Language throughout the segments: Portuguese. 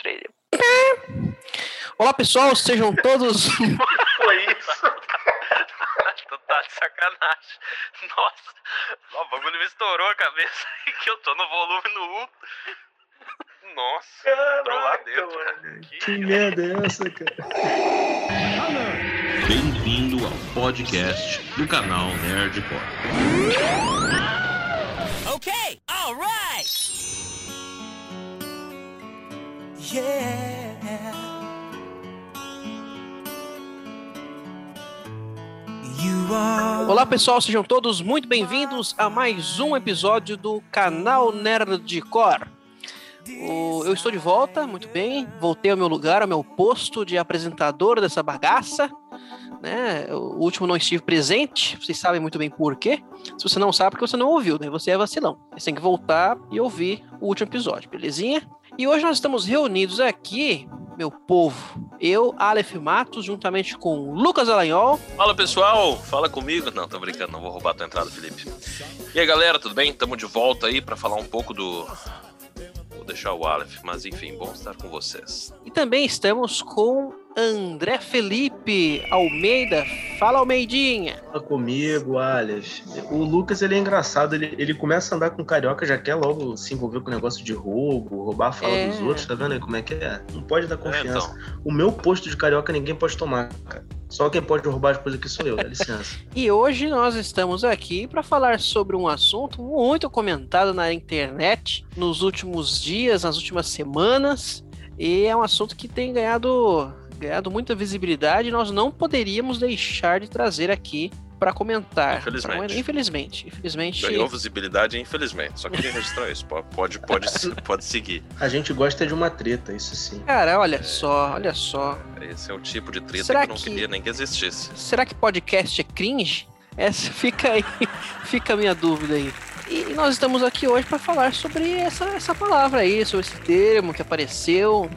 três. Olá pessoal, sejam todos. Foi isso. tu tá de sacanagem. Nossa, o bagulho me estourou a cabeça que eu tô no volume no 1. Nossa, entrou lá dentro. Que Que merda é essa, cara? Bem-vindo ao podcast do canal Nerdcore. Okay, all Olá pessoal, sejam todos muito bem-vindos a mais um episódio do canal Nerdcore. Eu estou de volta, muito bem. Voltei ao meu lugar, ao meu posto de apresentador dessa bagaça. Né? O último não estive presente, vocês sabem muito bem por quê. Se você não sabe, porque você não ouviu, daí você é vacilão. Você tem que voltar e ouvir o último episódio, belezinha? E hoje nós estamos reunidos aqui, meu povo. Eu, Aleph Matos, juntamente com Lucas Alanhol. Fala pessoal, fala comigo. Não, tô brincando, não vou roubar tua entrada, Felipe. E aí galera, tudo bem? Tamo de volta aí pra falar um pouco do. Vou deixar o Aleph, mas enfim, bom estar com vocês. E também estamos com André Felipe Almeida. Fala, Almeidinha. Fala comigo, Alias. O Lucas, ele é engraçado. Ele, ele começa a andar com carioca, já quer logo se envolver com o negócio de roubo, roubar a fala É. dos outros. Tá vendo aí como é que é? Não pode dar É, confiança. então, O meu posto de carioca ninguém pode tomar, cara. Só quem pode roubar as coisas aqui sou eu, dá licença. E hoje nós estamos aqui para falar sobre um assunto muito comentado na internet nos últimos dias, nas últimas semanas. E é um assunto que tem ganhado, ganhado muita visibilidade e nós não poderíamos deixar de trazer aqui para comentar. Infelizmente. Então, infelizmente. Infelizmente. ganhou visibilidade, infelizmente. Só queria registrar isso. Pode, pode, pode, pode seguir. A gente gosta de uma treta, isso sim. Cara, olha só, olha só. Esse é o tipo de treta Será que eu não que- queria nem que existisse. Será que podcast é cringe? Essa fica aí, fica a minha dúvida aí. E nós estamos aqui hoje para falar sobre essa, essa palavra aí, sobre esse termo que apareceu,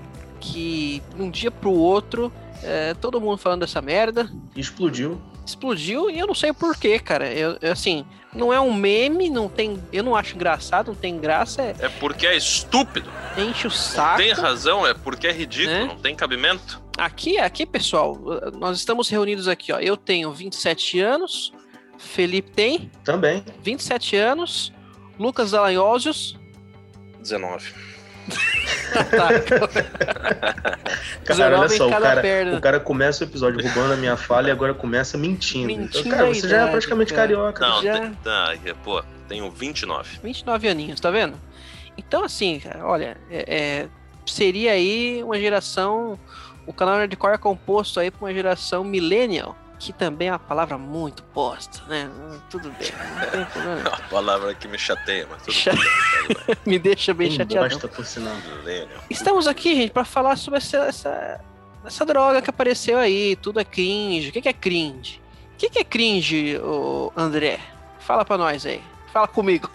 que de um dia pro outro, é, todo mundo falando dessa merda, Explodiu. explodiu e eu não sei porquê, cara. Eu, eu, assim, não é um meme, não tem, eu não acho engraçado, não tem graça, é, É porque é estúpido. enche o saco. Tem razão, é porque é ridículo, Né? não tem cabimento. Aqui, aqui, pessoal, nós estamos reunidos aqui, ó. Eu tenho 27 anos, Felipe tem Também. 27 anos, Lucas Dallagnosius. 19. Tá. Cara, 19 olha só, o cara, perna. o cara começa o episódio roubando a minha fala e agora começa mentindo. Então, Mentindo cara, a você já é idade, praticamente cara. carioca. Não, Já- tá, é, pô, tenho 29. 29 aninhos, tá vendo? Então, assim, cara, olha, é- é, seria aí uma geração. O canal Nerdcore é composto aí por uma geração millennial, que também é uma palavra muito bosta, né? Tudo bem, não tem problema. A palavra que me chateia, mas tudo Cha- bem. tudo Me deixa bem Quem chateado. gosta, por sinal. Estamos aqui, gente, para falar sobre essa, essa, essa droga que apareceu aí. Tudo é cringe. O que é cringe? O que é cringe, André? Fala pra nós aí. Fala comigo.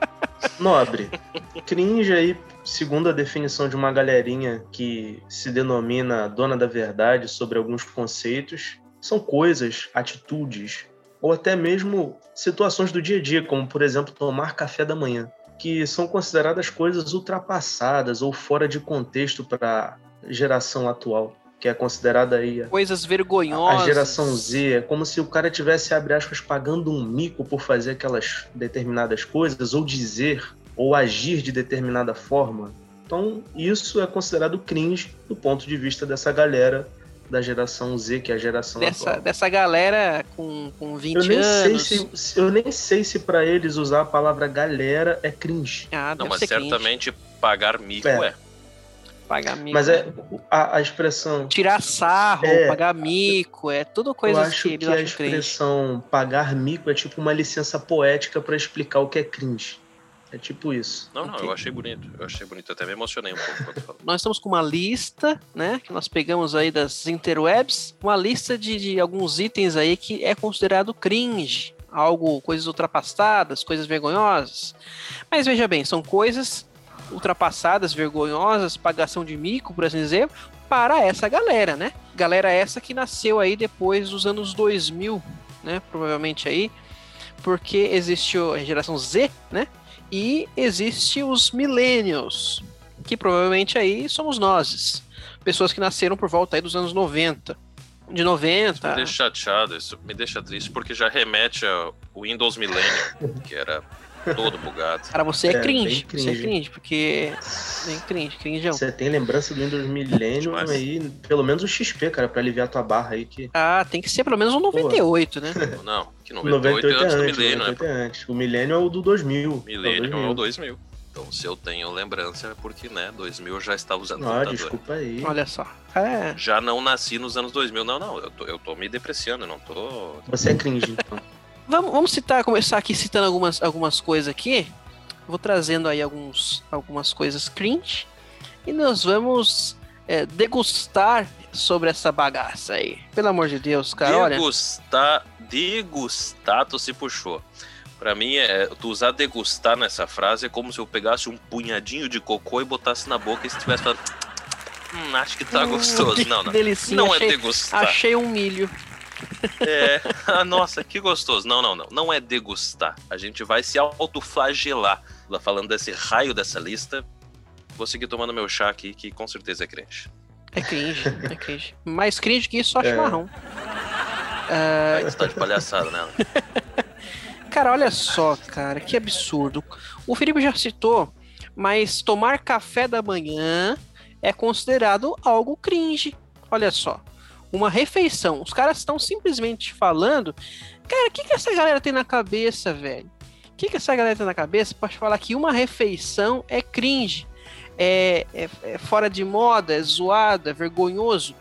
Nobre, cringe aí, segundo a definição de uma galerinha que se denomina dona da verdade sobre alguns conceitos, são coisas, atitudes ou até mesmo situações do dia a dia, como por exemplo tomar café da manhã, que são consideradas coisas ultrapassadas ou fora de contexto para a geração atual, que é considerada aí a Coisas a vergonhosas. geração Z é como se o cara tivesse, abre aspas, pagando um mico por fazer aquelas determinadas coisas, ou dizer, ou agir de determinada forma. Então, isso é considerado cringe do ponto de vista dessa galera da geração Z, que é a geração Dessa, atual. dessa galera com, com 20 Eu nem, sei anos. se, se- eu nem sei se para eles usar a palavra galera é cringe. Ah, Não, mas ser cringe. certamente pagar mico É. é. Pagar mico. Mas é a, a expressão. Tirar sarro, É. pagar mico, é tudo Eu coisas acho que que, a acham cringe. expressão pagar mico é tipo uma licença poética para explicar o que é cringe. É tipo isso. Não, não, Ok. eu achei bonito. Eu achei bonito. Até me emocionei um pouco quando falou. nós estamos com uma lista, né? Que nós pegamos aí das interwebs, uma lista de, de alguns itens aí que é considerado cringe. Algo, coisas ultrapassadas, coisas vergonhosas. Mas veja bem, são coisas ultrapassadas, vergonhosas, pagação de mico, por assim dizer, para essa galera, né? Galera essa que nasceu aí depois dos anos 2000, né? Provavelmente aí, porque existiu a geração Z, né? E existe os millennials, que provavelmente aí somos nós. Pessoas que nasceram por volta aí dos anos 90. De 90. Me deixa chateado, isso me deixa triste, porque já remete ao Windows Millennium, que era todo bugado. Cara, você é, É, cringe. bem Você é cringe. cringe, porque. Bem cringe, cringeão. Você tem lembrança do Windows Millennium Demais. aí, pelo menos o XP, cara, pra aliviar tua barra aí que. Ah, tem que ser pelo menos um 98, né? Não, que 98, 98 é é antes do antes, Millennium, né? 98 é antes. O Millennium é o do 2000. Millennium é o 2000. 2000. Então, se eu tenho lembrança, é porque, né, 2000 eu já estava usando Ah, computador. desculpa aí. Olha só. É. Já não nasci nos anos 2000. Não, não, eu tô, eu tô me depreciando, eu não tô... Você é cringe, então. Vamos, vamos citar, começar aqui citando algumas, algumas coisas aqui. Vou trazendo aí alguns, algumas coisas cringe. E nós vamos é, degustar sobre essa bagaça aí. Pelo amor de Deus, cara, olha. degustar, degustar, tu se puxou. Pra mim, é, tu usar degustar nessa frase é como se eu pegasse um punhadinho de cocô e botasse na boca e estivesse falando... Hum, acho que tá Hum, gostoso. que Não, não. delicinha, Não é achei- degustar. Achei um milho. É, ah, nossa, que gostoso. Não, não, não. Não é degustar. A gente vai se autoflagelar. Lá Falando desse raio dessa lista, vou seguir tomando meu chá aqui, que com certeza é crente. É cringe, é cringe. Mais cringe que isso, só É. chimarrão. É, Aí tu tá de palhaçada, né? Cara, olha só, cara, que absurdo. O Felipe já citou, mas tomar café da manhã é considerado algo cringe. Olha só. Uma refeição. Os caras estão simplesmente falando. Cara, o que, que essa galera tem na cabeça, velho? O que, que essa galera tem na cabeça para falar que uma refeição é cringe? É, é- é fora de moda, é zoado, é vergonhoso?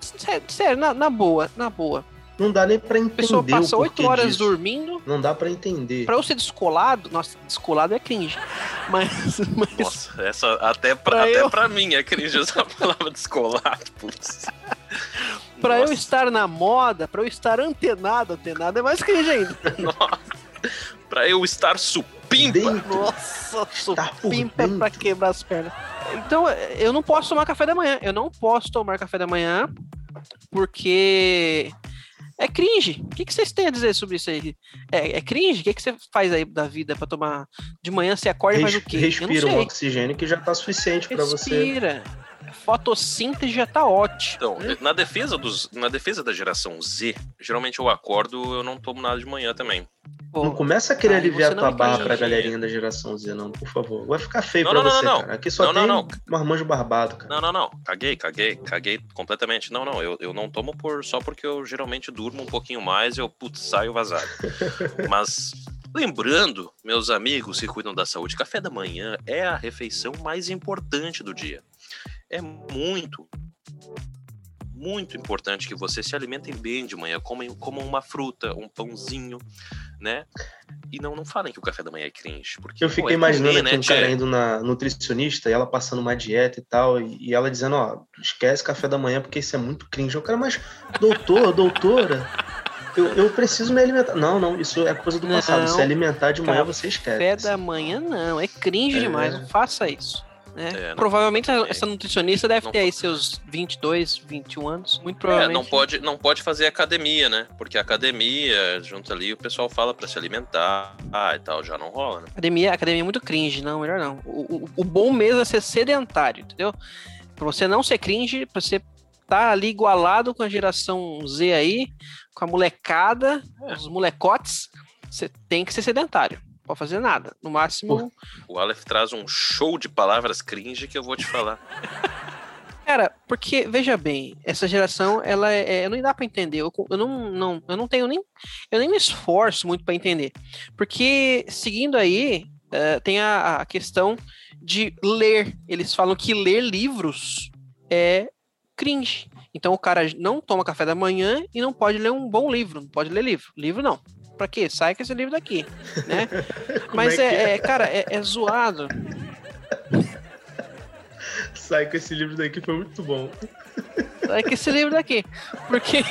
Sério, sério, na, na boa, na boa. Não dá nem pra A entender pessoa o passa oito horas disso. dormindo, Não dá pra entender. Pra eu ser descolado, nossa, descolado é cringe. Mas, mas Nossa, essa até pra, Pra até eu- pra mim é cringe usar a palavra descolado, putz. pra eu Nossa, estar na moda, pra eu estar antenado, antenado é mais cringe ainda. Nossa. Pra eu estar supimpa. Dentro. Nossa, Tá supimpa dentro. pra quebrar as pernas. Então, eu não posso tomar café da manhã. Eu não posso tomar café da manhã porque cringe. O que, que vocês têm a dizer sobre isso aí? É, é cringe? O que, que você faz aí da vida pra tomar de manhã? Você acorda e faz o quê? Respira um oxigênio que já tá suficiente pra você. Respira. Fotossíntese já tá ótimo. Então, na defesa, dos, na defesa da geração Z, geralmente eu acordo, eu não tomo nada de manhã também. Pô, Não começa a querer Aí aliviar não tua barra pra galerinha da geração Z, não, por favor. Vai ficar feio Não, pra não, não, você, não, não. cara. Aqui só Não, não, tem não. marmanjo barbado, cara. Não, não, não. Caguei, caguei, caguei completamente. Não, não, eu, eu não tomo por só porque eu geralmente durmo um pouquinho mais e eu, putz, saio vazado. Mas, lembrando, meus amigos que cuidam da saúde, café da manhã é a refeição mais importante do dia. É muito, muito importante que vocês se alimentem bem de manhã, comem, comam uma fruta, um pãozinho, né? E não, não falem que o café da manhã é cringe. Porque, Eu pô, fiquei é imaginando comer, aqui um cara indo na nutricionista e ela passando uma dieta e tal, e, e ela dizendo, ó, esquece café da manhã porque isso é muito cringe. O cara, mas doutor, doutora, eu, eu preciso me alimentar. Não, não, isso é coisa do Não, passado. Se alimentar de manhã, você esquece. Café da manhã não, é cringe É. demais, não faça isso. Né? É, provavelmente não- essa nutricionista deve não ter aí seus 22, 21 anos, muito É, provavelmente. não pode, não pode fazer academia, né? Porque a academia, junto ali, o pessoal fala pra se alimentar ah, e tal, já não rola, né? Academia, academia é muito cringe, não, melhor não. O, o, o bom mesmo é ser sedentário, entendeu? Pra você não ser cringe, pra você tá ali igualado com a geração Z aí, com a molecada, É. os molecotes, você tem que ser sedentário. Pode fazer nada. No máximo, O Aleph traz um show de palavras cringe que eu vou te falar. Cara, porque, veja bem, essa geração, ela é, é- não dá pra entender. Eu, eu não, não, eu não tenho nem. Eu nem me esforço muito pra entender. Porque, seguindo aí, eh, tem a, a questão de ler. Eles falam que ler livros é cringe. Então o cara não toma café da manhã e não pode ler um bom livro. Não pode ler livro. Livro não. Pra quê? Sai com esse livro daqui, né? Mas é é, é? é, cara, é, é zoado. Sai com esse livro daqui, foi muito bom. É que esse livro daqui. Porque,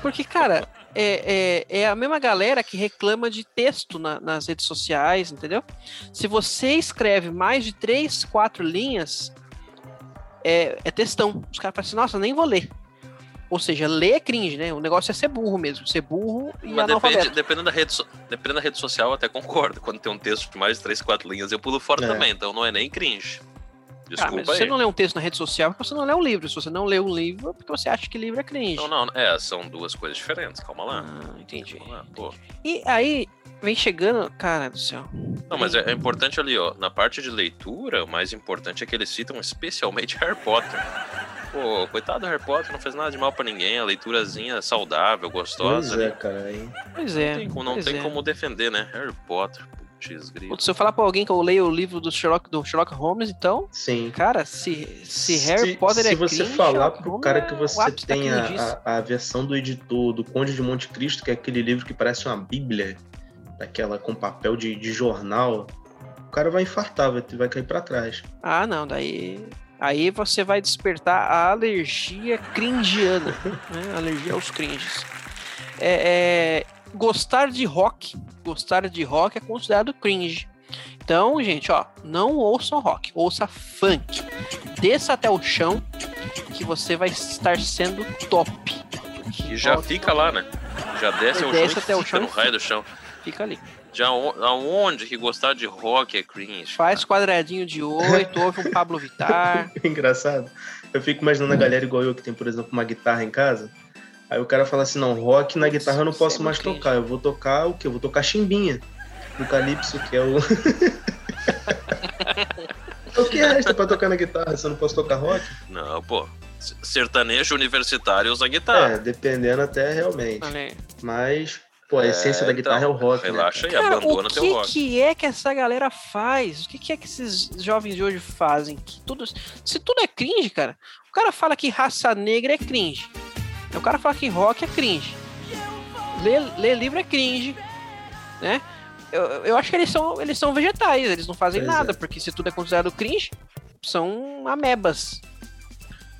porque cara, é, é, é a mesma galera que reclama de texto na- nas redes sociais, entendeu? Se você escreve mais de três, quatro linhas, é, é textão. Os caras falam assim, nossa, nem vou ler. Ou seja, ler é cringe, né? O negócio é ser burro mesmo. Ser burro e Mas depende, dependendo, da rede, so- dependendo da rede social, eu até concordo. Quando tem um texto de mais de 3, 4 linhas, eu pulo fora É. também. Então não é nem cringe. Desculpa mas você aí. não lê um texto na rede social é porque você não lê um livro. Se você não lê um livro, é porque você acha que livro é cringe. Não, não, é, são duas coisas diferentes, calma lá. Ah, entendi. Calma lá, pô. E aí, vem chegando. Cara do céu. Não, mas é, é importante ali, ó, na parte de leitura, o mais importante é que eles citam especialmente Harry Potter. Pô, coitado do Harry Potter, não fez nada de mal pra ninguém, a leiturazinha saudável, gostosa. Pois é, ali. cara. aí- Pois é. Não tem, como- não tem é. como defender, né? Harry Potter, putz, Se eu falar pra alguém que eu leio o livro do Sherlock, do Sherlock Holmes, então, Sim. cara, se, se Harry Potter se é você cringe, falar Sherlock pro Holmes cara que você tem a, a, a versão do editor do Conde de Monte Cristo, que é aquele livro que parece uma bíblia, daquela com papel de, de jornal, o cara vai infartar, vai, vai cair pra trás. Ah, não, daí. Aí você vai despertar a alergia cringiana. né? Alergia aos cringes. É, é, gostar de rock. Gostar de rock é considerado cringe. Então, gente, ó, não ouçam rock, ouça funk. Desça até o chão que você vai estar sendo top. E já fica lá, né? Já desce ao chão Desce e até o chão no raio do chão. Fica ali. O- aonde que gostar de rock é cringe? Faz quadradinho de oito, ouve um Pablo Vittar. Engraçado. Eu fico imaginando a galera igual eu, que tem, por exemplo, uma guitarra em casa. Aí o cara fala assim, não, rock na guitarra eu não posso é mais muito tocar. Eu vou tocar o quê? Eu vou tocar chimbinha. Do Calypso, que é o... o que resta pra tocar na guitarra se eu não posso tocar rock? Não, pô. Sertanejo universitário usa guitarra. É, dependendo até realmente. Mas, pô, a É, essência da guitarra então, é o rock, né, Relaxa cara? aí, Cara, abandona o teu que, rock. que é que essa galera faz? O que, que é que esses jovens de hoje fazem? Que tudo, se tudo é cringe, cara, o cara fala que raça negra é cringe. O cara fala que rock é cringe. Ler, ler livro é cringe, né? Eu, eu acho que eles são, eles são vegetais, eles não fazem Pois nada, é. porque se tudo é considerado cringe, são amebas.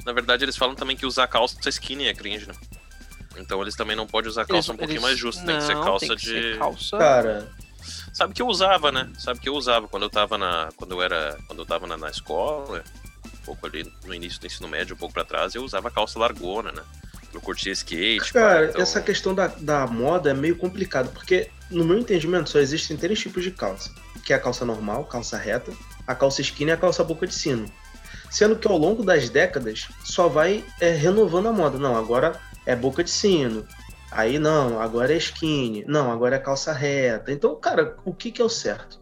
Na verdade, eles falam também que usar calça skinny é cringe, né? Então eles também não podem usar calça um pouquinho Eles- mais justa, tem que ser calça tem que de. ser calça. Cara, Sabe que eu usava, né? Sabe que eu usava quando eu tava na. Quando eu era. Quando eu tava na, na escola, um pouco ali no início do ensino médio, um pouco pra trás, eu usava calça largona, né? Eu curtia skate. cara, pá, então- essa questão da, da moda é meio complicado, porque no meu entendimento só existem três tipos de calça. Que é a calça normal, calça reta, a calça skinny e a calça boca de sino. Sendo que ao longo das décadas só vai é, renovando a moda. Não, agora é boca de sino. Aí não, agora é skinny. Não, agora é calça reta. Então, cara, o que, que é o certo?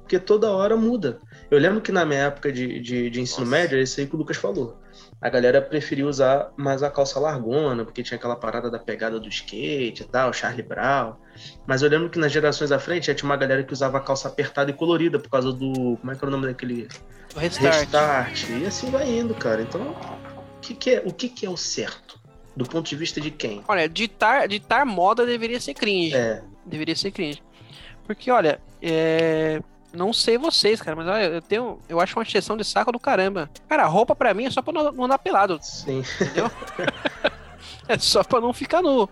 Porque toda hora muda. Eu lembro que na minha época de, de, de ensino Nossa. médio, é isso aí que o Lucas falou. A galera preferia usar mais a calça largona, porque tinha aquela parada da pegada do skate e tal, Charlie Brown. Mas eu lembro que nas gerações à frente já tinha uma galera que usava a calça apertada e colorida por causa do. Como é que era o nome daquele? O restart. Restart. E assim vai indo, cara. Então, o que, que é, o que, que é o certo? Do ponto de vista de quem? Olha, ditar, ditar moda deveria ser cringe. É, Deveria ser cringe. Porque, olha, é... não sei vocês, cara, mas olha, eu tenho. Eu acho uma exceção de saco do caramba. Cara, roupa pra mim é só pra não, andar pelado, sim. entendeu? é só pra não ficar nu.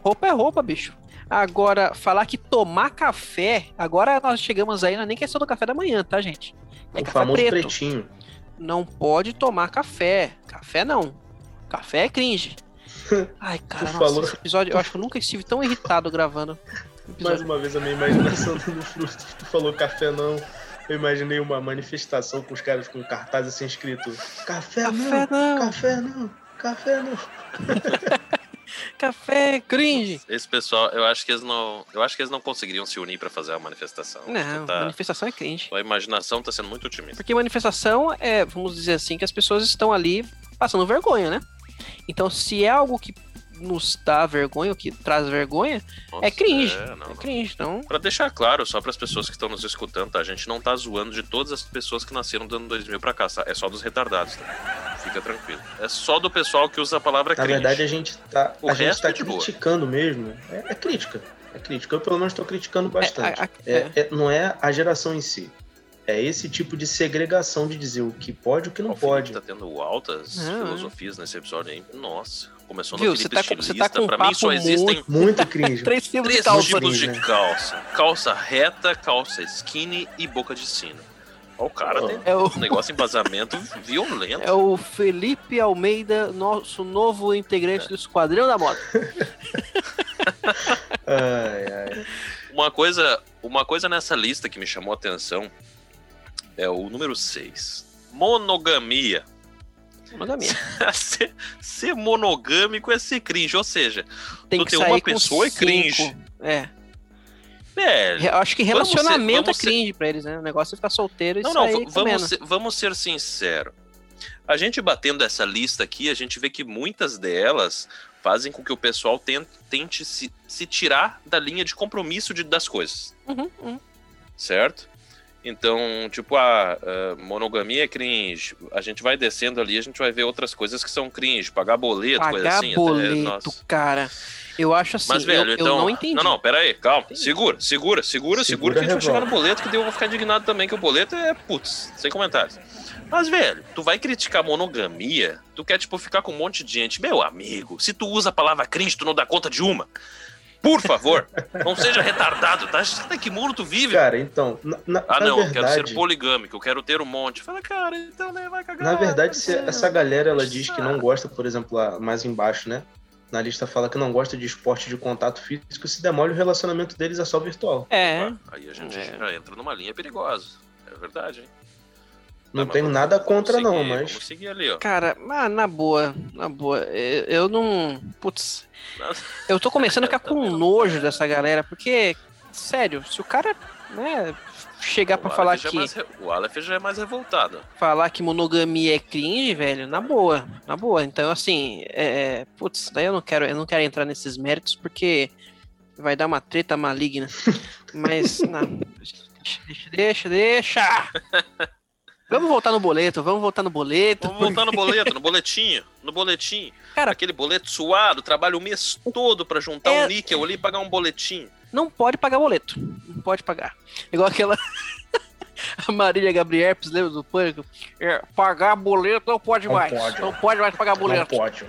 Roupa é roupa, bicho. Agora, falar que tomar café. Agora nós chegamos aí, não é nem questão do café da manhã, tá, gente? É o café famoso preto. pretinho. Não pode tomar café. Café não. Café é cringe. Ai, cara, Tu nossa, falou- esse episódio, eu acho que eu nunca estive tão irritado gravando. Mais uma vez a minha imaginação no fruto. Tu falou café não. Eu imaginei uma manifestação com os caras com cartaz assim escrito: Café, Café não, não, café não, café não. café é cringe. Esse pessoal, eu acho que eles não. Eu acho que eles não conseguiriam se unir pra fazer a manifestação. Não, Tá- manifestação é cringe. A imaginação tá sendo muito otimista. Porque manifestação é, vamos dizer assim, que as pessoas estão ali passando vergonha, né? Então, se é algo que nos dá vergonha, ou que traz vergonha, Nossa, é cringe. é, não, É não. cringe. Então, Pra deixar claro, só para as pessoas que estão nos escutando, tá? A gente não tá zoando de todas as pessoas que nasceram do ano 2000 pra cá, tá? É só dos retardados, tá? Fica tranquilo. É só do pessoal que usa a palavra Na cringe. verdade, a gente tá, O a gente tá é de boa. criticando mesmo. É, é crítica. É crítica. Eu, pelo menos, tô criticando bastante. a- a- É- é- não é a geração em si. É esse tipo de segregação de dizer o que pode e o que não O Felipe pode. tá tendo altas Não, é. filosofias nesse episódio aí. Nossa, começou no Viu, Felipe você tá com- você estilista. tá com um pra mim só existem Muito cringe. três filmes de calça. tipos de né? calça. Calça reta, calça skinny e boca de sino. Ó, o cara Ó. tem É o, um negócio em vazamento violento. é o Felipe Almeida, nosso novo integrante do Esquadrão da Moda. Ai, ai. Uma coisa, uma coisa nessa lista que me chamou a atenção é o número 6. monogamia. Monogamia. ser, ser monogâmico é ser cringe, ou seja, Tem Tu que tem uma pessoa é cinco. cringe. É. velho. Eu acho que ser- relacionamento vamos é ser- cringe pra eles, né? O negócio é ficar solteiro e Não, não, sair v- comendo. vamos ser, vamos ser sinceros. A gente batendo essa lista aqui, a gente vê que muitas delas fazem com que o pessoal tente, tente se, se tirar da linha de compromisso de, das coisas, Uhum, uhum. certo? Então, tipo, a, a monogamia é cringe. A gente vai descendo ali, a gente vai ver outras coisas que são cringe. Pagar boleto, coisa Pagar assim. até, boleto, nossa. cara. Eu acho assim, Mas, velho, eu, eu então. não entendi. Não, não, pera aí, calma. Entendi. Segura, segura, segura, segura, Segura que a gente vai chegar no boleto, que daí eu vou ficar indignado também, que o boleto é, putz, sem comentários. Mas, velho, tu vai criticar monogamia, tu quer, tipo, ficar com um monte de gente. Meu amigo, se tu usa a palavra cringe, tu não dá conta de uma. Por favor, não seja retardado, tá? Que mundo tu vive? Cara, então, na, na- ah, não, eu quero verdade, ser poligâmico, eu quero ter um monte. Fala, cara, então né, vai cagar. na verdade, se essa galera ela diz que não gosta, por exemplo, lá mais embaixo, né? Na lista fala que não gosta de esporte de contato físico, se demole o relacionamento deles é só virtual. É, Ah, Aí a gente É. já entra numa linha perigosa. É verdade, hein? Não Tá, mas tenho nada contra, não, seguir, mas. Vamos seguir ali, ó. cara, mas na boa, na boa. Eu, eu não. Putz. Eu tô começando a ficar com nojo dessa galera, porque, sério, se o cara, né, chegar pra O falar é que, mais re- O Aleph já é mais revoltado. falar que monogamia é cringe, velho, na boa, na boa. Então, assim, é, putz, daí eu não quero, eu não quero entrar nesses méritos porque vai dar uma treta maligna. Mas, não, deixa, deixa, deixa. Vamos voltar no boleto, vamos voltar no boleto. Vamos voltar no boleto, no boletinho. No boletim. Cara- Aquele boleto suado, trabalha o mês todo pra juntar É- um níquel ali e pagar um boletim. Não pode pagar boleto. Não pode pagar. Igual aquela. A Marília Gabriel, lembra do pânico? É, pagar boleto não pode Não mais. pode. Não pode mais pagar Não boleto. pode.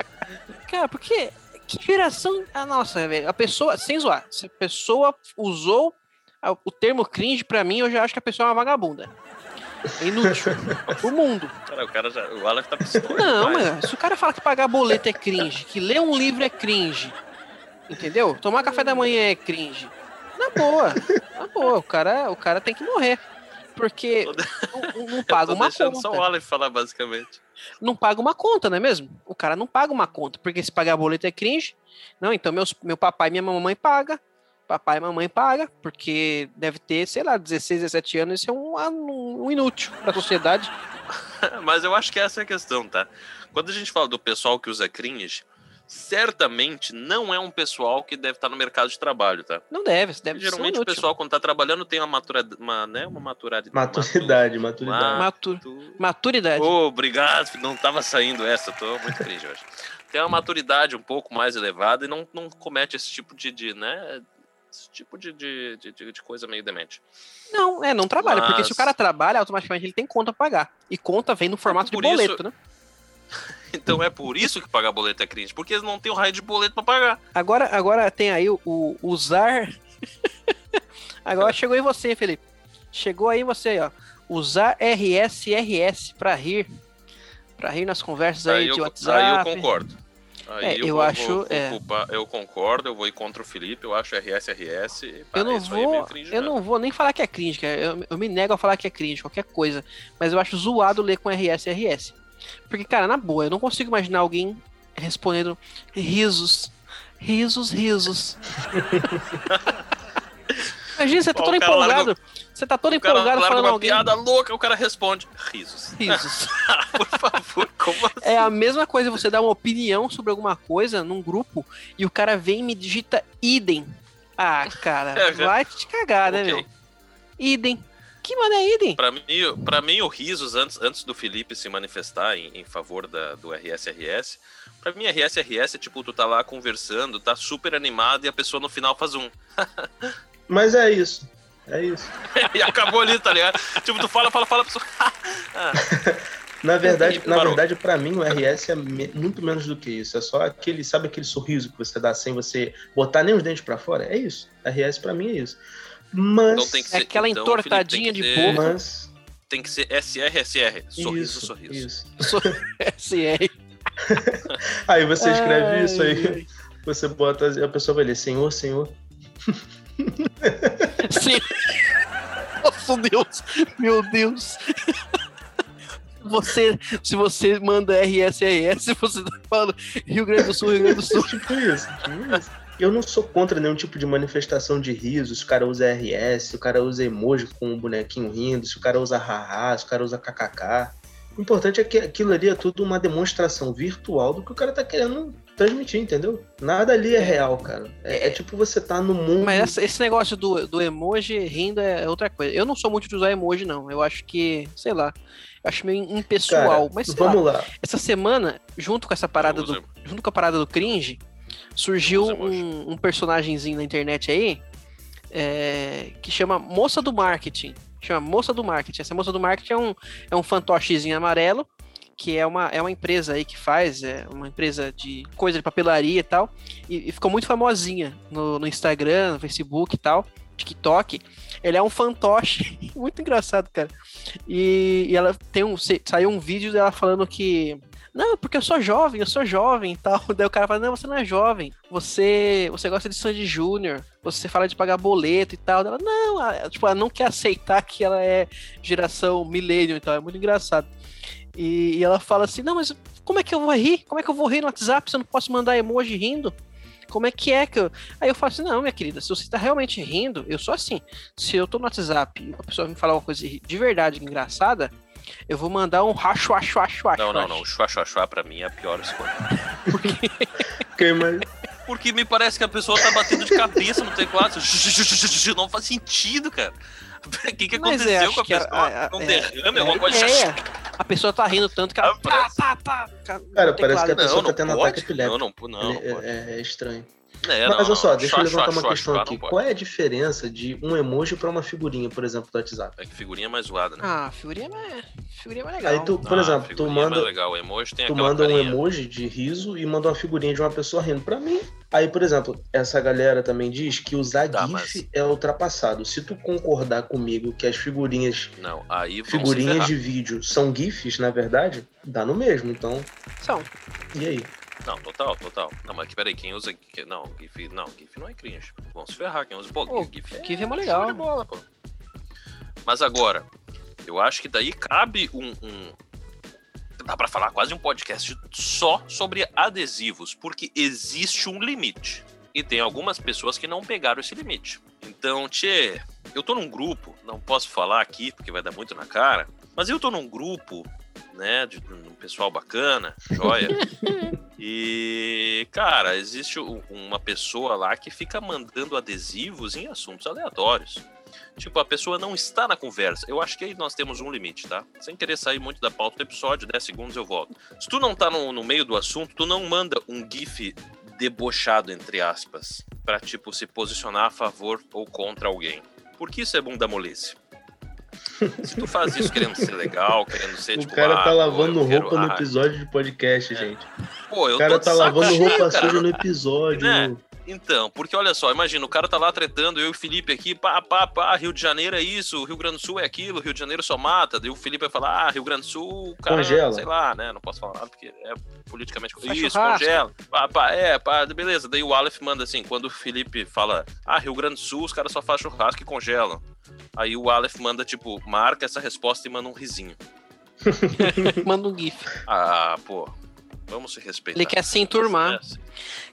Cara, porque. Que geração. Ah, nossa, velho. A pessoa. Sem zoar. Se a pessoa usou o termo cringe, pra mim, eu já acho que a pessoa é uma vagabunda. É inútil. pro mundo. Cara, o cara já. O Aleph tá pistola. Não, demais. mano. Se o cara fala que pagar boleto é cringe, que ler um livro é cringe, entendeu? Tomar café da manhã é cringe. Na boa. Na boa. O cara, o cara tem que morrer. Porque não, não paga uma deixando só o conta. Aleph falar, basicamente. Não paga uma conta, não é mesmo? O cara não paga uma conta. Porque se pagar boleto é cringe. Não, então meus, meu papai e minha mamãe paga. Papai e mamãe paga, porque deve ter, sei lá, 16, 17 anos, isso é um, um inútil pra sociedade. Mas eu acho que essa é a questão, tá? Quando a gente fala do pessoal que usa cringe, certamente não é um pessoal que deve estar no mercado de trabalho, tá? Não deve, deve ser Geralmente o pessoal, quando tá trabalhando, tem uma, matura, uma, né, uma maturidade. Maturidade, maturidade. Matu- Matu- Maturidade. Ô, obrigado, não tava saindo essa, tô muito cringe hoje. Tem uma maturidade um pouco mais elevada e não, não comete esse tipo de, de né, esse tipo de, de, de, de- coisa meio demente. Não, é, não trabalha, porque se o Mas- cara trabalha, automaticamente ele tem conta pra pagar. E conta vem no formato de por isso- boleto, né? Então é por isso que pagar boleto é cringe, porque eles não têm o raio de boleto pra pagar. Agora, agora tem aí o, o usar. agora chegou em você, Felipe. Chegou aí você, aí, ó. Usar RSRS pra rir. Pra rir nas conversas aí, Aí de eu, WhatsApp. aí eu concordo. Aí É, eu vou- acho, vou- é. culpar- eu concordo, eu vou ir contra o Felipe, eu acho RSRS. pá, Eu não é vou, cringe eu mesmo. não vou nem falar que é cringe, cara. Eu, eu me nego a falar que é cringe, qualquer coisa. Mas eu acho zoado ler com RSRS. Porque, cara, na boa, eu não consigo imaginar alguém respondendo risos, risos, risos. Imagina, você tá todo empolgado. Você tá todo O cara empolgado falando uma alguém. piada louca, o cara responde risos. Risos. Por favor, como assim? É a mesma coisa você dar uma opinião sobre alguma coisa num grupo e o cara vem e me digita idem. Ah, cara, É, vai te cagar, né, Ok. meu? Idem. Que mano é idem? Pra mim, pra mim, o Risos, antes, antes do Felipe se manifestar em, em favor da, do RSRS, pra mim, RSRS é tipo, tu tá lá conversando, tá super animado e a pessoa no final faz um. Mas é isso. É isso. e acabou ali, tá ligado? Tipo, tu fala, fala, fala, pessoa. Ah, Na verdade, na parou. verdade, para mim, o RS é me- muito menos do que isso. É só aquele, sabe aquele sorriso que você dá sem você botar nem os dentes pra fora? É isso. RS pra mim é isso. Mas, Então tem que É ser- aquela então, Felipe, entortadinha tem que de boca. mas Tem que ser SRSR, sorriso, isso, sorriso. isso. SR. Aí você escreve isso Ai, aí, você bota, a pessoa vai ler, Senhor, Senhor. Sim. Nossa Deus. Meu Deus. Você, se você manda RSRS, você tá falando Rio Grande do Sul, Rio Grande do Sul. Tipo isso, tipo isso. Eu não sou contra nenhum tipo de manifestação de riso. Se o cara usa RS, se o cara usa emoji com um bonequinho rindo, se o cara usa haha, se o cara usa kkk. O importante é que aquilo ali é tudo uma demonstração virtual do que o cara tá querendo transmitir, entendeu? Nada ali é real, cara. É, é tipo você tá no mundo. Mas essa- esse negócio do, do emoji rindo é outra coisa. Eu não sou muito de usar emoji, não. Eu acho que, sei lá, eu acho meio impessoal. Cara, mas sei lá, vamos lá. essa semana, junto com essa parada do, junto com a parada do cringe, surgiu um, um personagemzinho na internet aí é, que chama Moça do Marketing. Chama Moça do Marketing. Essa Moça do Marketing é um, é um fantochezinho amarelo, que é uma, é uma empresa aí que faz, é uma empresa de coisa de papelaria e tal, e, e ficou muito famosinha no, no Instagram, no Facebook e tal, TikTok. Ele é um fantoche, muito engraçado, cara. E, e ela tem um. Saiu um vídeo dela falando que. Não, porque eu sou jovem, eu sou jovem e tal. Daí o cara fala, não, você não é jovem. Você, você gosta de Sandy Júnior, você fala de pagar boleto e tal. Ela, não, ela, tipo, ela não quer aceitar que ela é geração millennium e tal. É muito engraçado. E, e ela fala assim, não, mas como é que eu vou rir? Como é que eu vou rir no WhatsApp se eu não posso mandar emoji rindo? Como é que é que eu. Aí eu falo assim, não, minha querida, se você tá realmente rindo, eu sou assim. Se eu tô no WhatsApp e a pessoa me falar uma coisa de verdade engraçada, eu vou mandar um racho, acho, acho, acho. Não, não, não. O chua, chua, chua pra mim é a pior escolha. Ok, mas Porque me parece que a pessoa tá batendo de cabeça no teclado. Não faz sentido, cara. O que, que aconteceu é, acho com a pessoa? a- um é- derrame, é alguma a coisa. ideia. A pessoa tá rindo tanto que ela. Ah, parece- Pá, pá, pá, Cara, parece que a pessoa Não, tá tendo pode. ataque epiléptico. Não, não, não, é, é estranho. É, Mas olha só, não. deixa eu levantar chua, uma chua, questão chua, aqui. Qual é a diferença de um emoji pra uma figurinha, por exemplo, do WhatsApp? É que figurinha é mais zoada, né? Ah, figurinha é mais, figurinha é mais legal. Aí tu, por Ah, exemplo, tu é manda, legal. O emoji tem tu manda um emoji de riso e manda uma figurinha de uma pessoa rindo. Pra mim, aí, por exemplo, essa galera também diz que usar Tá, GIF mas- é ultrapassado. Se tu concordar comigo que as figurinhas, Não, aí figurinhas de vídeo são GIFs, na verdade, dá no mesmo. Então, São. e aí? Não, total, total. Não, mas peraí, quem usa. Não, GIF. Não, GIF não é cringe. Vão se ferrar. Quem usa. Pô, Pô, GIF é. GIF é mó show legal. bola, pô. Mas agora, eu acho que daí cabe um. um- Dá pra falar quase um podcast só sobre adesivos, porque existe um limite. E tem algumas pessoas que não pegaram esse limite. Então, tchê, eu tô num grupo, não posso falar aqui porque vai dar muito na cara, mas eu tô num grupo, né, de um pessoal bacana, joia. E, cara, existe uma pessoa lá que fica mandando adesivos em assuntos aleatórios. Tipo, a pessoa não está na conversa. Eu acho que aí nós temos um limite, tá? Sem querer sair muito da pauta do episódio, 10 segundos eu volto. Se tu não tá no, no meio do assunto, tu não manda um GIF debochado, entre aspas, pra, tipo, se posicionar a favor ou contra alguém. Porque isso é bunda molice. Se tu faz isso querendo ser legal, querendo ser, O tipo, cara ah, tá pô, lavando eu quero- roupa no ah, episódio de podcast, É. gente. Pô, eu O cara tá lavando roupa cara. suja no episódio. Né? Então, porque olha só, imagina, o cara tá lá tretando, eu e o Felipe aqui, pá, pá, pá, Rio de Janeiro é isso, Rio Grande do Sul é aquilo, Rio de Janeiro só mata, daí o Felipe vai falar, ah, Rio Grande do Sul, o cara, Congela. sei lá, né, não posso falar nada porque é politicamente Faz Isso, churrasco. congela, pá, pá, é, pá, beleza, daí o Aleph manda assim, quando o Felipe fala, ah, Rio Grande do Sul, os caras só fazem churrasco e congelam. Aí o Aleph manda, tipo, marca essa resposta e manda um risinho. Manda um GIF. Ah, pô, vamos se respeitar. Ele quer se enturmar. É, assim.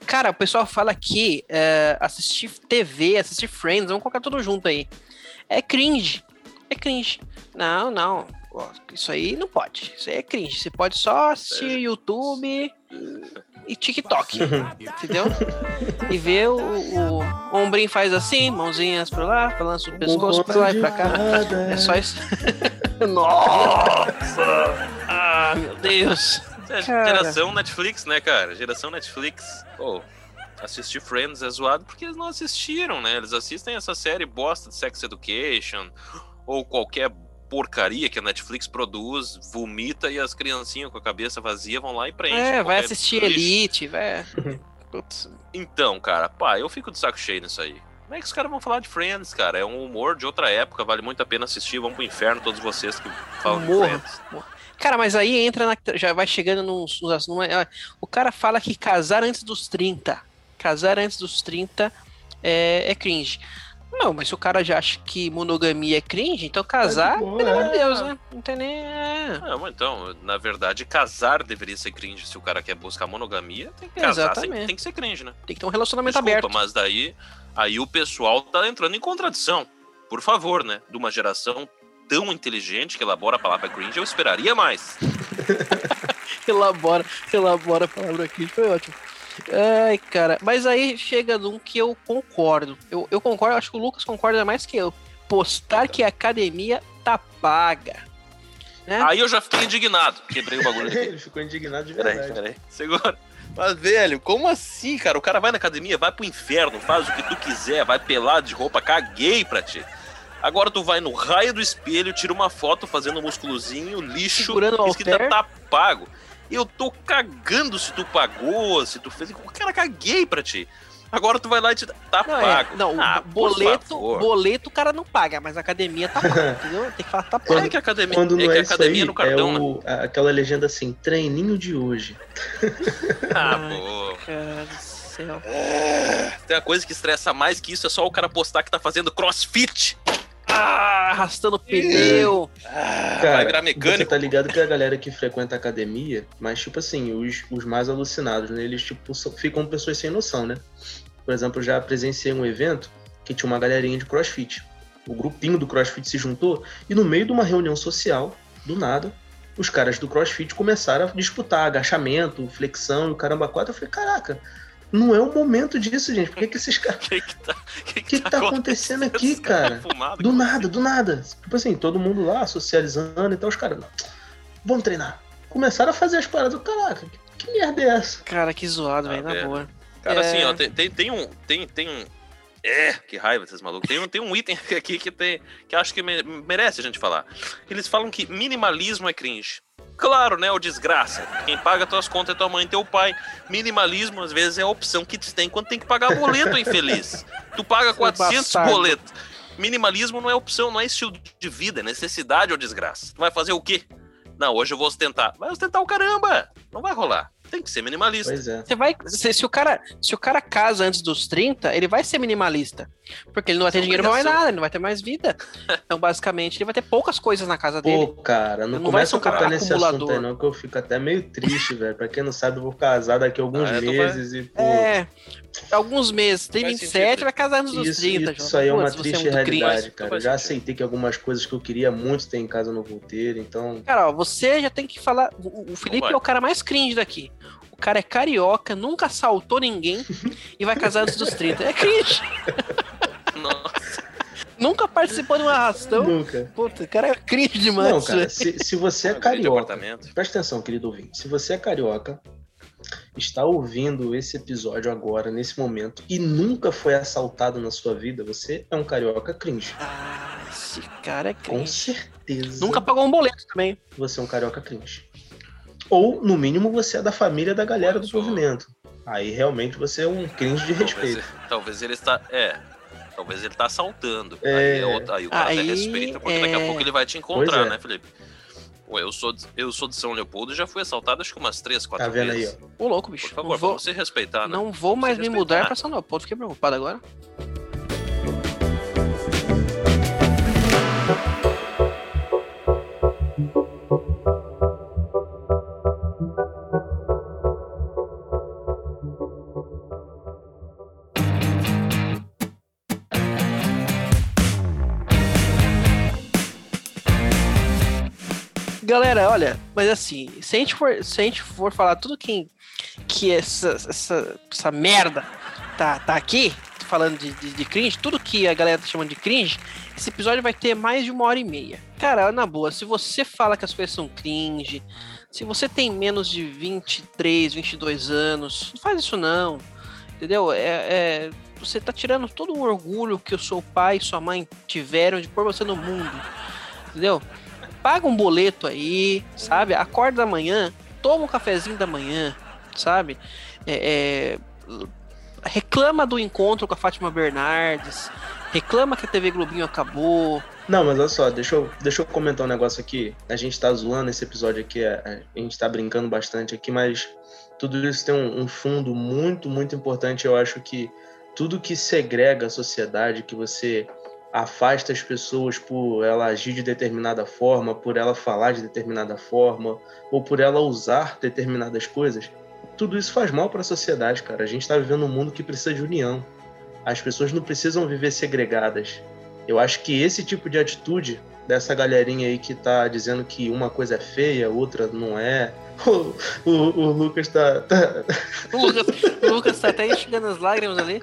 Cara, o pessoal fala que é, assistir TV, assistir Friends, vamos colocar tudo junto aí. É cringe. É cringe. Não, não. Isso aí não pode. Isso aí é cringe. Você pode só assistir YouTube e TikTok. entendeu? E ver o, o ombrinho faz assim, mãozinhas pra lá, balança o pescoço pra lá e pra cá. É só isso. Nossa! Ah, meu Deus! É, Cara. geração Netflix, né, cara? Geração Netflix. Pô, assistir Friends é zoado porque eles não assistiram, né? Eles assistem essa série bosta de Sex Education ou qualquer porcaria que a Netflix produz, vomita e as criancinhas com a cabeça vazia vão lá e preenchem. É, vai assistir lixo. Elite. Putz. Então, cara, pá, eu fico de saco cheio nisso aí. Como é que os caras vão falar de Friends, cara? É um humor de outra época, vale muito a pena assistir. Vamos pro inferno, todos vocês que falam Humor. de Friends. Cara, mas aí entra na. Já vai chegando nos. nos numa- o cara fala que casar antes dos 30. Casar antes dos 30 é, é cringe. Não, mas se o cara já acha que monogamia é cringe, então casar, boa, pelo amor de é. Deus, né? Não tem nem. é. Não, então, na verdade, casar deveria ser cringe. Se o cara quer buscar monogamia, tem que casar, tem, Exatamente. tem que ser cringe, né? Tem que ter um relacionamento Desculpa, aberto. mas daí aí o pessoal tá entrando em contradição. Por favor, né? De uma geração tão inteligente que elabora a palavra cringe, eu esperaria mais. elabora, elabora a palavra aqui, foi ótimo. Ai, cara, mas aí chega num que eu concordo. Eu, eu concordo, acho que o Lucas concorda mais que eu. Postar que a academia tá paga. Né? Aí eu já fiquei indignado. Quebrei o bagulho. Ele ficou indignado de Peraí, verdade. peraí. Segura. Mas, velho, como assim, cara? O cara vai na academia, vai pro inferno, faz o que tu quiser, vai pelado de roupa, caguei pra ti. Agora tu vai no raio do espelho, tira uma foto fazendo um musculozinho, lixo, Segurando o escrita halter. tá pago. Eu tô cagando se tu pagou, se tu fez. Cara, caguei pra ti. Agora tu vai lá e te dá- tá Não, é, pago. não, ah, boleto, boleto o cara não paga, mas a academia tá paga, entendeu? Tem que falar tá paga. É que a academia, Quando é não que é a isso academia aí, no cartão, é né? o, a- aquela legenda assim, treininho de hoje. Ah, pô. Cara do céu. Tem uma coisa que estressa mais que isso, é só o cara postar que tá fazendo crossfit. Ah, arrastando pneu. Ah, Cara, vai virar Você mecânico. tá ligado que a galera que frequenta a academia, mas tipo assim, os, os mais alucinados, né? Eles tipo, são- ficam pessoas sem noção, né? Por exemplo, eu já presenciei um evento que tinha uma galerinha de crossfit. O grupinho do crossfit se juntou e no meio de uma reunião social, do nada, os caras do crossfit começaram a disputar agachamento, flexão e o caramba quatro. Eu falei, caraca, não é o momento disso, gente. Por que, que esses caras. O que que tá, que que, que tá acontecendo aqui, Esse cara cara? fumado. Do nada, do nada. Tipo assim, todo mundo lá socializando e tal, os caras, não, vamos treinar. Começaram a fazer as paradas, caraca, que, que merda é essa? Cara, que zoado, Ah, velho, na velho. boa. Cara, É. assim, ó, tem, tem, tem um. Tem, tem um. É, que raiva desses malucos. Tem um, tem um item aqui que tem. que acho que me- merece a gente falar. Eles falam que minimalismo é cringe. Claro, né, ô desgraça. Quem paga tuas contas é tua mãe e teu pai. Minimalismo, às vezes, é a opção que tu tem quando tem que pagar boleto, infeliz. Tu paga Seu 400 bastardo. boletos. Minimalismo não é opção, não é estilo de vida, é necessidade ou desgraça. Tu vai fazer o quê? Não, hoje eu vou ostentar. Vai ostentar o caramba! Não vai rolar. Tem que ser minimalista. Pois é. Você vai. Se, se o cara, se o cara casa antes dos 30, ele vai ser minimalista. Porque ele não vai ter dinheiro pra mais nada, ele não vai ter mais vida. Então, basicamente, ele vai ter poucas coisas na casa dele. Pô, cara, não, Não vai ser começa um a tocar cara nesse assunto acumulador. aí não, que eu fico até meio triste, velho. Pra quem não sabe, eu vou casar daqui a alguns Ah, é, tu vai- meses e, pô, É, alguns meses, tem Faz 27, sentido. vai casar antes dos isso, 30. isso João. aí é uma Putz, você triste cringe. realidade, Faz- cara. Eu já aceitei que algumas coisas que eu queria muito ter em casa vou ter, então... Cara, ó, você já tem que falar. O Felipe vai. é o cara mais cringe daqui. O cara é carioca, nunca assaltou ninguém e vai casar antes dos 30. É cringe. Nossa. Nunca participou de um arrastão. Nunca. Puta, o cara é cringe demais. Não, cara, se, se você é de carioca, presta atenção, querido ouvinte. Se você é carioca, está ouvindo esse episódio agora, nesse momento, e nunca foi assaltado na sua vida, você é um carioca cringe. Ah, esse cara é Com cringe. certeza. Nunca pagou um boleto também. você é um carioca cringe. Ou, no mínimo, você é da família da galera do movimento. Aí realmente você é um cringe de Talvez, respeito. talvez ele está. É. Talvez ele tá assaltando. É. Aí, é outra- aí o cara até Aí, respeita, porque daqui é. a pouco ele vai te encontrar, é. né, Felipe? Ué, eu sou, de, eu sou de São Leopoldo e já fui assaltado acho que umas três, quatro Tá vendo aí, vezes. ó? Ô, louco, bicho. Por favor, não vou, vamos se respeitar, né? não vou mais me respeitar. mudar pra São Leopoldo. Fiquei preocupado agora. Galera, olha, mas assim, se a gente for, se a gente for falar tudo que, que essa, essa, essa merda tá, tá aqui, falando de, de, de cringe, tudo que a galera tá chamando de cringe, esse episódio vai ter mais de uma hora e meia. Cara, na boa, se você fala que as coisas são cringe, se você tem menos de 23, 22 anos, não faz isso não, entendeu? É, é- você tá tirando todo o orgulho que o seu pai e sua mãe tiveram de pôr você no mundo, entendeu? Paga um boleto aí, sabe? Acorda da manhã, toma um cafezinho da manhã, sabe? É, é, reclama do encontro com a Fátima Bernardes, reclama que a TV Globinho acabou. Não, mas olha só, deixa eu, deixa eu comentar um negócio aqui. A gente tá zoando esse episódio aqui, a, a gente tá brincando bastante aqui, mas tudo isso tem um, um fundo muito, muito importante. Eu acho que tudo que segrega a sociedade, que você afasta as pessoas por ela agir de determinada forma, por ela falar de determinada forma, ou por ela usar determinadas coisas, tudo isso faz mal para a sociedade, cara. A gente está vivendo um mundo que precisa de união. As pessoas não precisam viver segregadas. Eu acho que esse tipo de atitude dessa galerinha aí que tá dizendo que uma coisa é feia, outra não é. O, o, o Lucas tá. tá... O Lucas, o Lucas tá até enxugando as lágrimas ali.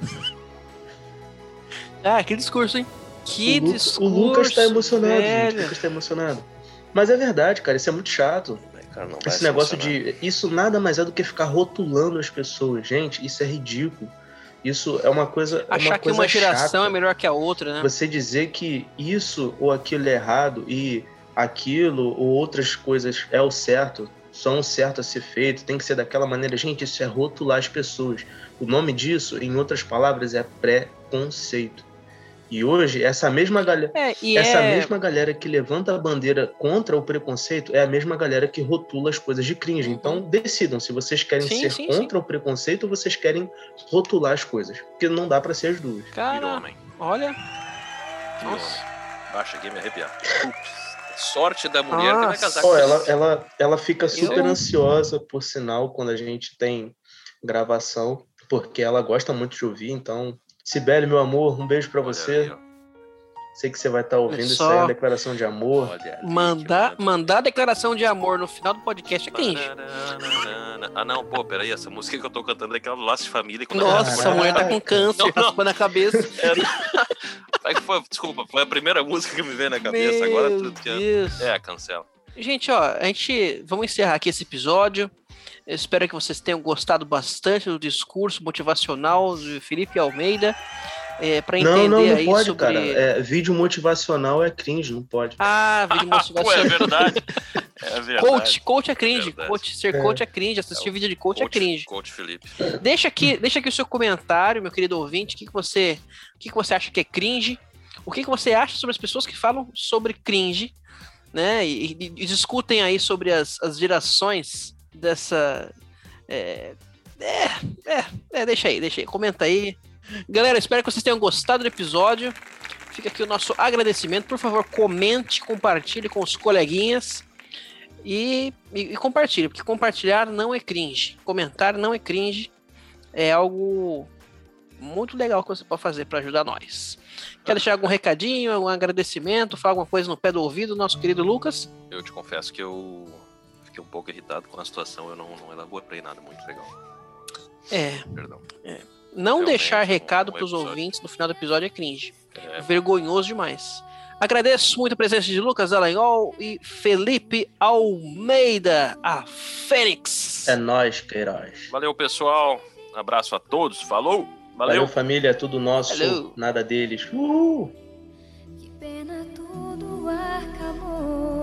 Ah, que discurso, hein? Que o, Lu- discurso. o Lucas tá emocionado, gente. velho. O Lucas tá emocionado. Mas é verdade, cara, isso é muito chato. Cara, Esse se negócio emocionar. de. Isso nada mais é do que ficar rotulando as pessoas. Gente, isso é ridículo. Isso é uma coisa. é Achar uma que coisa uma geração chata. é melhor que a outra, né? Você dizer que isso ou aquilo é errado e aquilo ou outras coisas é o certo, são o certo a ser feito, tem que ser daquela maneira. Gente, isso é rotular as pessoas. O nome disso, em outras palavras, é preconceito. E hoje, essa mesma galera. É, Essa é... mesma galera que levanta a bandeira contra o preconceito é a mesma galera que rotula as coisas de cringe. Então, decidam se vocês querem Uhum. Sim, ser sim, contra o preconceito ou vocês querem rotular as coisas. Porque não dá pra ser as duas. Cara, homem. olha. Nossa. homem. Ah, cheguei a me arrepiar. Sorte da mulher que vai casar com ela, ela, ela fica super Eu- ansiosa, por sinal, quando a gente tem gravação, porque ela gosta muito de ouvir. Então, Sibeli, meu amor, um beijo pra Olha você. aí. Sei que você vai estar ouvindo isso aí, uma declaração de amor. Olha Mandar, mandar declaração de amor no final do podcast é cringe. Ah, não, pô, peraí, essa música que eu tô cantando é aquela do Laço de Família. Nossa, essa mulher tá com câncer, Não, não. raspando a cabeça. É foi- desculpa, foi a primeira música que me veio na cabeça. Agora Meu tudo que é- Deus. É, cancela. Gente, ó, a gente vamos encerrar aqui esse episódio. Eu espero que vocês tenham gostado bastante do discurso motivacional de Felipe Almeida. É, para entender Não, não, não aí pode, sobre. cara. É, vídeo motivacional é cringe, não pode. Ah, vídeo Pô, é motivacional. verdade. É verdade. Coach, coach é cringe. Verdade. Coach, ser É. coach é cringe. Assistir É o vídeo de coach, é cringe. Coach Felipe. Deixa aqui, deixa aqui o seu comentário, meu querido ouvinte. O que, que você, o que, que você acha que é cringe? O que, que você acha sobre as pessoas que falam sobre cringe, né? E, e- e discutem aí sobre as, as gerações dessa. É, é, é, é, deixa aí, deixa aí, comenta aí. Galera, espero que vocês tenham gostado do episódio. Fica aqui o nosso agradecimento. Por favor, comente, compartilhe com os coleguinhas. E, e, e compartilhe, porque compartilhar não é cringe. Comentar não é cringe. É algo muito legal que você pode fazer para ajudar nós. Quer deixar algum recadinho, algum agradecimento, falar alguma coisa no pé do ouvido, nosso querido Lucas? Eu te confesso que eu fiquei um pouco irritado com a situação. Eu não, não elaborei nada muito legal. É, Perdão. não Realmente, deixar um- recado um para os ouvintes no final do episódio é cringe. É, Vergonhoso demais. Agradeço muito a presença de Lucas Dallagnol e Felipe Almeida, a Fênix. É nóis, Queiroz. Valeu, pessoal. Abraço a todos. Falou. Valeu, Valeu. família, é tudo nosso, Valeu. nada deles. Uhul! Que pena tudo acabou.